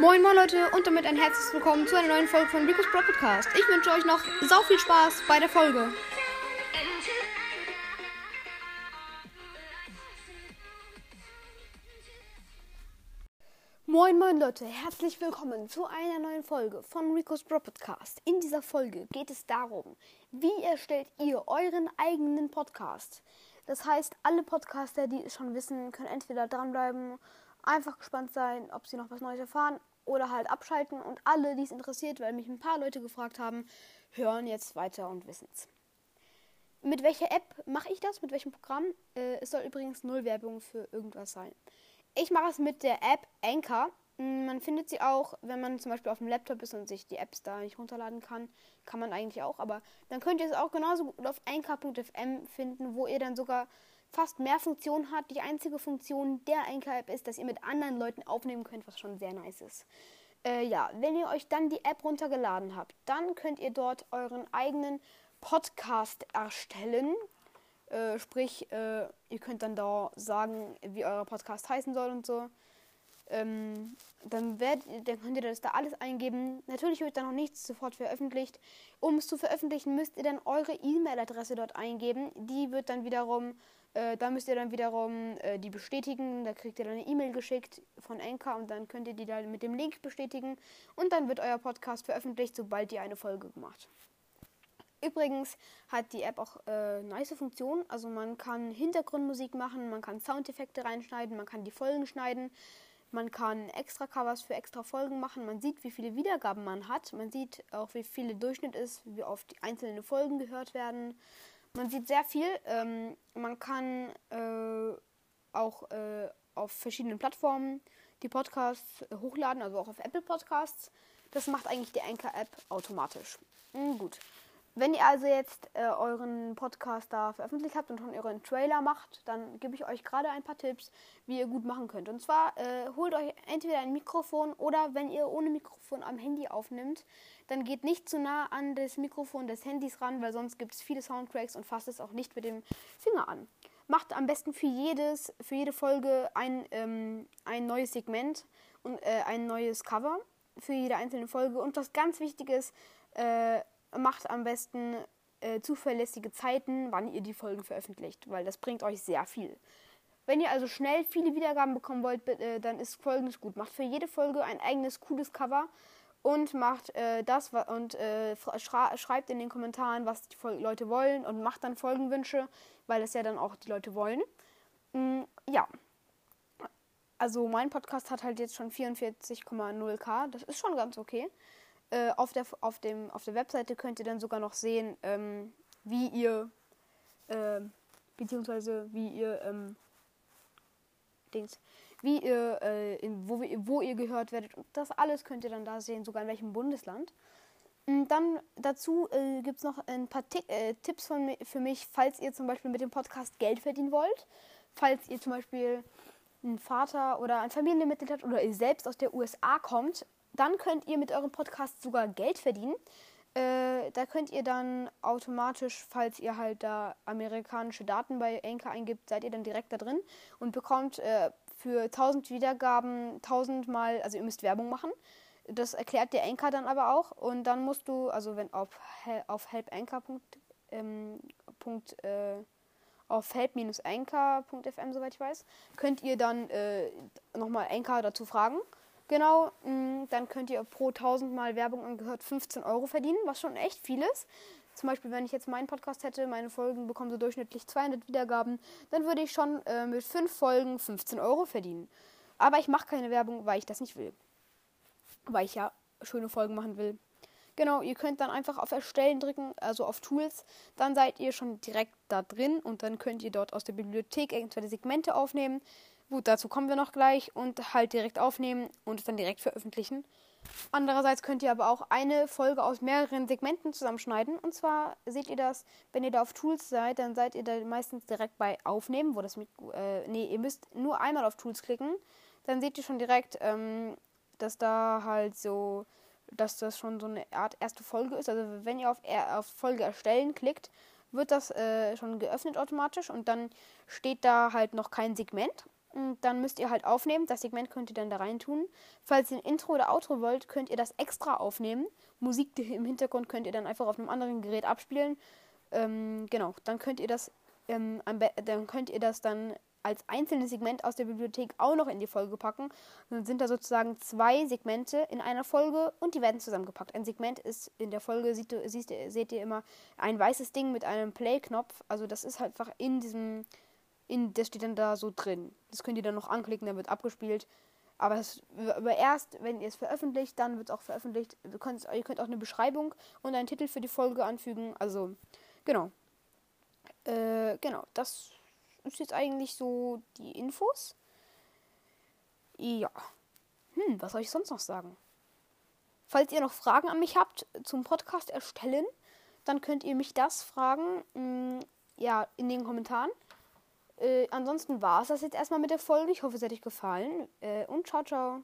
Moin moin Leute und damit ein herzliches Willkommen zu einer neuen Folge von Rico's Pro Podcast. Ich wünsche euch noch sau viel Spaß bei der Folge. Moin moin Leute, herzlich willkommen zu einer neuen Folge von Rico's Pro Podcast. In dieser Folge geht es darum, wie erstellt ihr euren eigenen Podcast. Das heißt, alle Podcaster, die es schon wissen, können entweder dranbleiben einfach gespannt sein, ob sie noch was Neues erfahren oder halt abschalten. Und alle, die es interessiert, weil mich ein paar Leute gefragt haben, hören jetzt weiter und wissen es. Mit welcher App mache ich das? Mit welchem Programm? Äh, es soll übrigens null Werbung für irgendwas sein. Ich mache es mit der App Anchor. Hm, man findet sie auch, wenn man zum Beispiel auf dem Laptop ist und sich die Apps da nicht runterladen kann. Kann man eigentlich auch, aber dann könnt ihr es auch genauso gut auf anchor.fm finden, wo ihr dann sogar fast mehr Funktionen hat. Die einzige Funktion der Anchor-App ist, dass ihr mit anderen Leuten aufnehmen könnt, was schon sehr nice ist. Äh, ja, wenn ihr euch dann die App runtergeladen habt, dann könnt ihr dort euren eigenen Podcast erstellen. Äh, sprich, äh, ihr könnt dann da sagen, wie euer Podcast heißen soll und so. Ähm, dann, werdet, dann könnt ihr das da alles eingeben. Natürlich wird da noch nichts sofort veröffentlicht. Um es zu veröffentlichen, müsst ihr dann eure E-Mail-Adresse dort eingeben. Die wird dann wiederum äh, da müsst ihr dann wiederum äh, die bestätigen. Da kriegt ihr dann eine E-Mail geschickt von Anchor und dann könnt ihr die dann mit dem Link bestätigen. Und dann wird euer Podcast veröffentlicht, sobald ihr eine Folge gemacht. Übrigens hat die App auch äh, nice Funktionen. Also man kann Hintergrundmusik machen, man kann Soundeffekte reinschneiden, man kann die Folgen schneiden, man kann extra Covers für extra Folgen machen. Man sieht, wie viele Wiedergaben man hat. Man sieht auch, wie viel Durchschnitt ist, wie oft einzelne Folgen gehört werden. Man sieht sehr viel. Ähm, man kann äh, auch äh, auf verschiedenen Plattformen die Podcasts hochladen, also auch auf Apple Podcasts. Das macht eigentlich die Anchor-App automatisch. Mhm, gut. Wenn ihr also jetzt äh, euren Podcast da veröffentlicht habt und schon euren Trailer macht, dann gebe ich euch gerade ein paar Tipps, wie ihr gut machen könnt. Und zwar äh, holt euch entweder ein Mikrofon oder wenn ihr ohne Mikrofon am Handy aufnimmt, dann geht nicht zu nah an das Mikrofon des Handys ran, weil sonst gibt es viele Soundtracks und fasst es auch nicht mit dem Finger an. Macht am besten für jedes, für jede Folge ein, ähm, ein neues Segment und äh, ein neues Cover für jede einzelne Folge. Und was ganz wichtig ist, äh, macht am besten äh, zuverlässige Zeiten, wann ihr die Folgen veröffentlicht, weil das bringt euch sehr viel. Wenn ihr also schnell viele Wiedergaben bekommen wollt, äh, dann ist folgendes gut. Macht für jede Folge ein eigenes cooles Cover und macht äh, das und äh, schreibt in den Kommentaren, was die Leute wollen und macht dann Folgenwünsche, weil das ja dann auch die Leute wollen. Mm, ja. Also mein Podcast hat halt jetzt schon 44,0k. Das ist schon ganz okay. Äh, auf, der, auf, dem, auf der Webseite könnt ihr dann sogar noch sehen, ähm, wie ihr, äh, beziehungsweise wie ihr, ähm, Dings, wie ihr, äh, in, wo, wo ihr gehört werdet. Und das alles könnt ihr dann da sehen, sogar in welchem Bundesland. Und dann dazu äh, gibt es noch ein paar T äh, Tipps von, für mich, falls ihr zum Beispiel mit dem Podcast Geld verdienen wollt. Falls ihr zum Beispiel einen Vater oder ein Familienmitglied habt oder ihr selbst aus der USA kommt dann könnt ihr mit eurem Podcast sogar Geld verdienen. Äh, da könnt ihr dann automatisch, falls ihr halt da amerikanische Daten bei Anchor eingibt, seid ihr dann direkt da drin und bekommt äh, für 1000 Wiedergaben 1000 mal, also ihr müsst Werbung machen. Das erklärt der Anchor dann aber auch und dann musst du, also wenn auf, auf helpanchor. Ähm, äh, help-anchor.fm, soweit ich weiß, könnt ihr dann äh, nochmal Anchor dazu fragen Genau, mm, dann könnt ihr pro 1000 Mal Werbung angehört 15 Euro verdienen, was schon echt viel ist. Zum Beispiel, wenn ich jetzt meinen Podcast hätte, meine Folgen bekommen so durchschnittlich 200 Wiedergaben, dann würde ich schon äh, mit 5 Folgen 15 Euro verdienen. Aber ich mache keine Werbung, weil ich das nicht will. Weil ich ja schöne Folgen machen will. Genau, ihr könnt dann einfach auf Erstellen drücken, also auf Tools. Dann seid ihr schon direkt da drin und dann könnt ihr dort aus der Bibliothek irgendwelche Segmente aufnehmen. Gut, dazu kommen wir noch gleich und halt direkt aufnehmen und es dann direkt veröffentlichen. Andererseits könnt ihr aber auch eine Folge aus mehreren Segmenten zusammenschneiden. Und zwar seht ihr das, wenn ihr da auf Tools seid, dann seid ihr da meistens direkt bei Aufnehmen, wo das mit, äh, nee, ihr müsst nur einmal auf Tools klicken. Dann seht ihr schon direkt, ähm, dass da halt so, dass das schon so eine Art erste Folge ist. Also wenn ihr auf, auf Folge erstellen klickt, wird das äh, schon geöffnet automatisch und dann steht da halt noch kein Segment. Und dann müsst ihr halt aufnehmen. Das Segment könnt ihr dann da rein tun. Falls ihr ein Intro oder Outro wollt, könnt ihr das extra aufnehmen. Musik im Hintergrund könnt ihr dann einfach auf einem anderen Gerät abspielen. Ähm, genau, dann könnt ihr das, ähm, dann könnt ihr das dann als einzelnes Segment aus der Bibliothek auch noch in die Folge packen. dann sind da sozusagen zwei Segmente in einer Folge und die werden zusammengepackt. Ein Segment ist in der Folge, seht, siehst, seht ihr immer ein weißes Ding mit einem Play-Knopf. Also das ist halt einfach in diesem, in, das steht dann da so drin. Das könnt ihr dann noch anklicken, dann wird abgespielt. Aber, es, aber erst, wenn ihr es veröffentlicht, dann wird es auch veröffentlicht. Ihr könnt, ihr könnt auch eine Beschreibung und einen Titel für die Folge anfügen. Also, genau. Äh, genau, das ist jetzt eigentlich so die Infos. Ja. Hm, was soll ich sonst noch sagen? Falls ihr noch Fragen an mich habt zum Podcast erstellen, dann könnt ihr mich das fragen. Mh, hm, ja, in den Kommentaren. Äh, ansonsten war es das jetzt erstmal mit der Folge. Ich hoffe, es hat euch gefallen. Äh, und ciao, ciao.